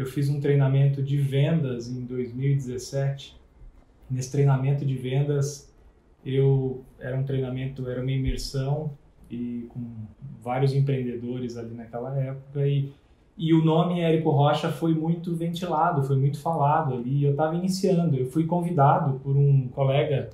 eu fiz um treinamento de vendas em 2017. Nesse treinamento de vendas, eu era um treinamento, era uma imersão e com vários empreendedores ali naquela época e e o nome Érico Rocha foi muito ventilado, foi muito falado ali. Eu estava iniciando, eu fui convidado por um colega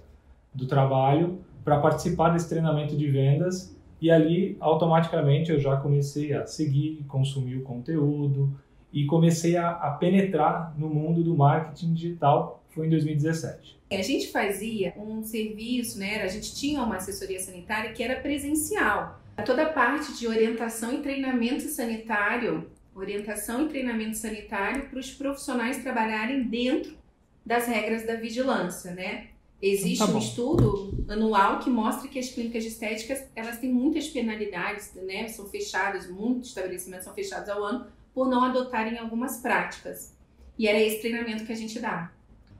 do trabalho para participar desse treinamento de vendas e ali automaticamente eu já comecei a seguir, consumir o conteúdo e comecei a, a penetrar no mundo do marketing digital. Foi em 2017. A gente fazia um serviço, né? A gente tinha uma assessoria sanitária que era presencial. Toda a parte de orientação e treinamento sanitário orientação e treinamento sanitário para os profissionais trabalharem dentro das regras da vigilância, né? Existe então, tá um estudo anual que mostra que as clínicas de estéticas elas têm muitas penalidades, né? São fechadas, muitos estabelecimentos são fechados ao ano por não adotarem algumas práticas. E era esse treinamento que a gente dá.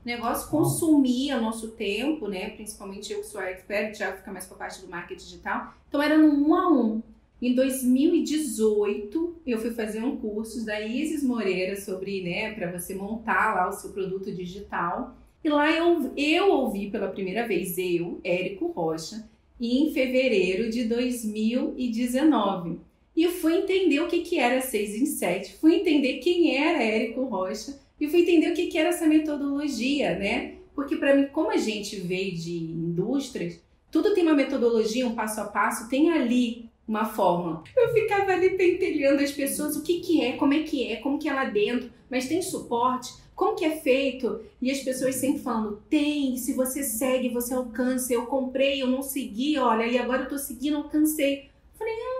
O negócio consumia nosso tempo, né? Principalmente eu que sou expert, já fica mais com a parte do marketing digital. Então era no um a um. Em 2018, eu fui fazer um curso da Isis Moreira sobre, né, para você montar lá o seu produto digital. E lá eu, eu ouvi pela primeira vez, eu, Érico Rocha, em fevereiro de 2019. E fui entender o que, que era 6 em 7, fui entender quem era Érico Rocha e fui entender o que, que era essa metodologia, né? Porque para mim, como a gente veio de indústrias, tudo tem uma metodologia, um passo a passo, tem ali uma forma. Eu ficava ali pentelhando as pessoas, o que que é, como é que é, como que é lá dentro, mas tem suporte, como que é feito? E as pessoas sempre falando, tem, se você segue, você alcança, eu comprei, eu não segui, olha, e agora eu tô seguindo, alcancei. Falei, ah,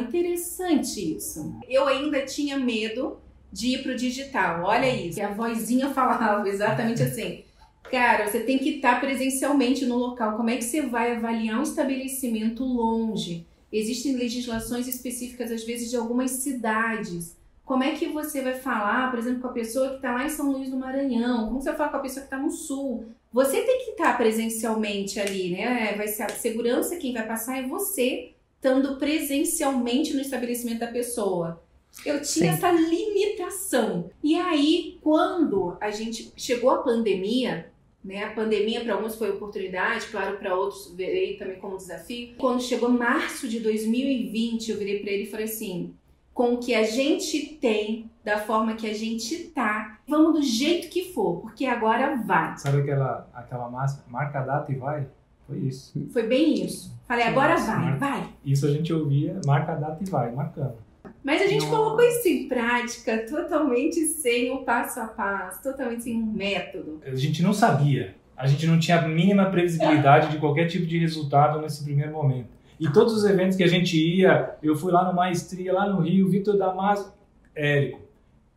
interessante isso. Eu ainda tinha medo de ir pro digital, olha isso. E a vozinha falava exatamente assim, Cara, você tem que estar presencialmente no local. Como é que você vai avaliar um estabelecimento longe? Existem legislações específicas, às vezes, de algumas cidades. Como é que você vai falar, por exemplo, com a pessoa que está lá em São Luís do Maranhão? Como você vai falar com a pessoa que está no Sul? Você tem que estar presencialmente ali, né? Vai ser a segurança quem vai passar é você estando presencialmente no estabelecimento da pessoa. Eu tinha Sim. essa limitação. E aí, quando a gente chegou a pandemia, né? A pandemia para alguns foi oportunidade, claro, para outros veio também como desafio. Quando chegou março de 2020, eu virei para ele e falei assim: com o que a gente tem, da forma que a gente tá, vamos do jeito que for, porque agora vai. Sabe aquela, aquela massa, marca a data e vai? Foi isso. Foi bem isso. Falei, agora vai, marca, vai. Isso a gente ouvia, marca a data e vai, marcando. Mas a gente colocou isso em prática totalmente sem o passo a passo, totalmente sem um método. A gente não sabia. A gente não tinha a mínima previsibilidade de qualquer tipo de resultado nesse primeiro momento. E todos os eventos que a gente ia, eu fui lá no Maestria, lá no Rio, Vitor Damasio, Érico.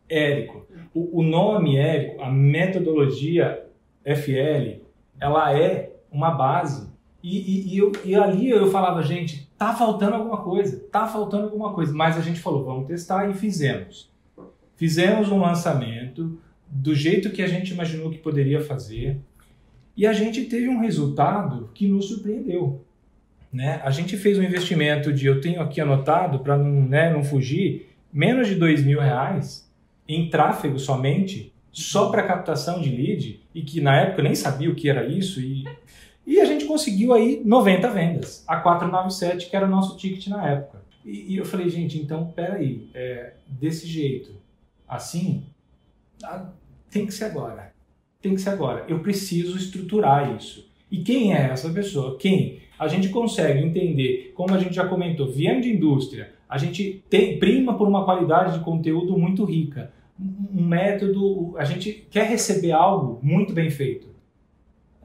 Érico. O, o nome Érico, a metodologia FL, ela é uma base. E, e, e, eu, e ali eu falava, gente, tá faltando alguma coisa, tá faltando alguma coisa. Mas a gente falou, vamos testar e fizemos. Fizemos um lançamento do jeito que a gente imaginou que poderia fazer e a gente teve um resultado que nos surpreendeu. Né? A gente fez um investimento de, eu tenho aqui anotado para não, né, não fugir, menos de dois mil reais em tráfego somente, só para captação de lead, e que na época eu nem sabia o que era isso, e e a gente conseguiu aí 90 vendas, a 497, que era o nosso ticket na época. E, e eu falei, gente, então peraí, é, desse jeito, assim, tem que ser agora. Tem que ser agora. Eu preciso estruturar isso. E quem é essa pessoa? Quem? A gente consegue entender, como a gente já comentou, viemos de indústria, a gente tem, prima por uma qualidade de conteúdo muito rica. Um método, a gente quer receber algo muito bem feito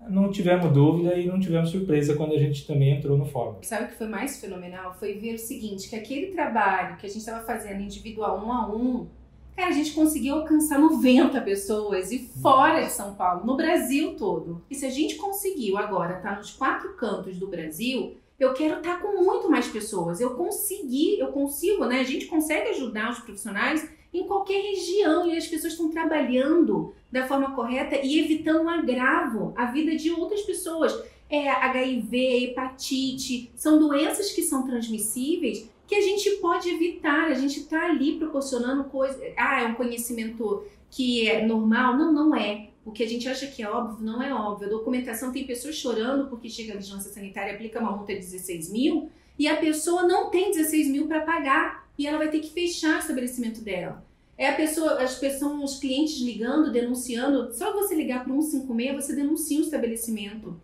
não tivemos dúvida e não tivemos surpresa quando a gente também entrou no fórum. Sabe o que foi mais fenomenal? Foi ver o seguinte, que aquele trabalho que a gente estava fazendo individual um a um, cara, a gente conseguiu alcançar 90 pessoas e fora de São Paulo, no Brasil todo. E se a gente conseguiu agora estar tá nos quatro cantos do Brasil, eu quero estar tá com muito mais pessoas. Eu consegui, eu consigo, né? A gente consegue ajudar os profissionais em qualquer região e as pessoas estão trabalhando da forma correta e evitando um agravo à vida de outras pessoas. É HIV, hepatite, são doenças que são transmissíveis que a gente pode evitar. A gente está ali proporcionando coisa. Ah, é um conhecimento que é normal? Não, não é. O que a gente acha que é óbvio, não é óbvio. A documentação tem pessoas chorando porque chega a vigilância sanitária, aplica uma multa de 16 mil e a pessoa não tem 16 mil para pagar e ela vai ter que fechar o estabelecimento dela. É a pessoa, as pessoas, os clientes ligando, denunciando. Só você ligar para 156, você denuncia o estabelecimento.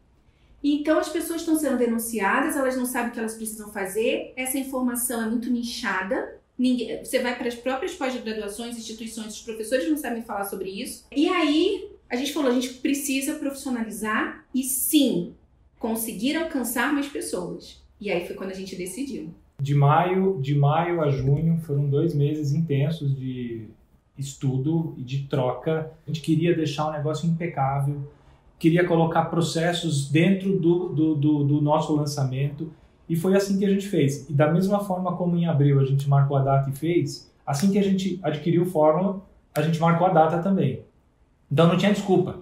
Então as pessoas estão sendo denunciadas, elas não sabem o que elas precisam fazer. Essa informação é muito nichada. Ninguém, você vai para as próprias pós-graduações, instituições, os professores não sabem falar sobre isso. E aí a gente falou, a gente precisa profissionalizar e sim conseguir alcançar mais pessoas. E aí foi quando a gente decidiu. De maio, de maio a junho foram dois meses intensos de estudo e de troca. A gente queria deixar o negócio impecável, queria colocar processos dentro do, do, do, do nosso lançamento e foi assim que a gente fez. E da mesma forma como em abril a gente marcou a data e fez, assim que a gente adquiriu o Fórmula, a gente marcou a data também. Então não tinha desculpa.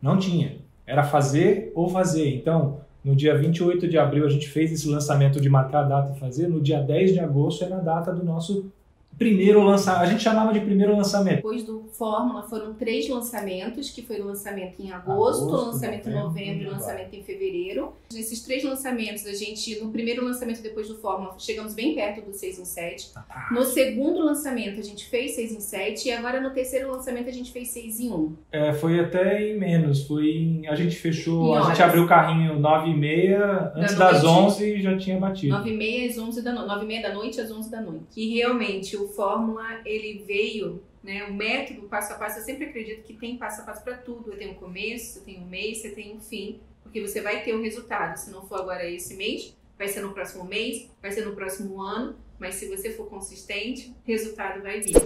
Não tinha. Era fazer ou fazer. Então, no dia 28 de abril a gente fez esse lançamento de marcar a data e fazer. No dia 10 de agosto era a data do nosso primeiro lançamento. A gente chamava de primeiro lançamento. Depois do Fórmula foram três lançamentos, que foi o lançamento em agosto, o lançamento em novembro e o lançamento em fevereiro. Nesses três lançamentos, a gente, no primeiro lançamento depois do Fórmula, chegamos bem perto do 6 em 7. No segundo lançamento, a gente fez 6 em 7 e agora no terceiro lançamento a gente fez 6 em 1. É, foi até em menos, foi em, a gente fechou, a gente abriu o carrinho 9 e meia, antes da das 11 e já tinha batido. 9 e meia às 11 da noite, 9 e meia da noite às 11 da noite. E realmente o o Fórmula ele veio, né, o método passo a passo, eu sempre acredito que tem passo a passo para tudo. Tem um começo, tem um mês, você tem um fim, porque você vai ter o um resultado. Se não for agora esse mês, vai ser no próximo mês, vai ser no próximo ano, mas se você for consistente, o resultado vai vir.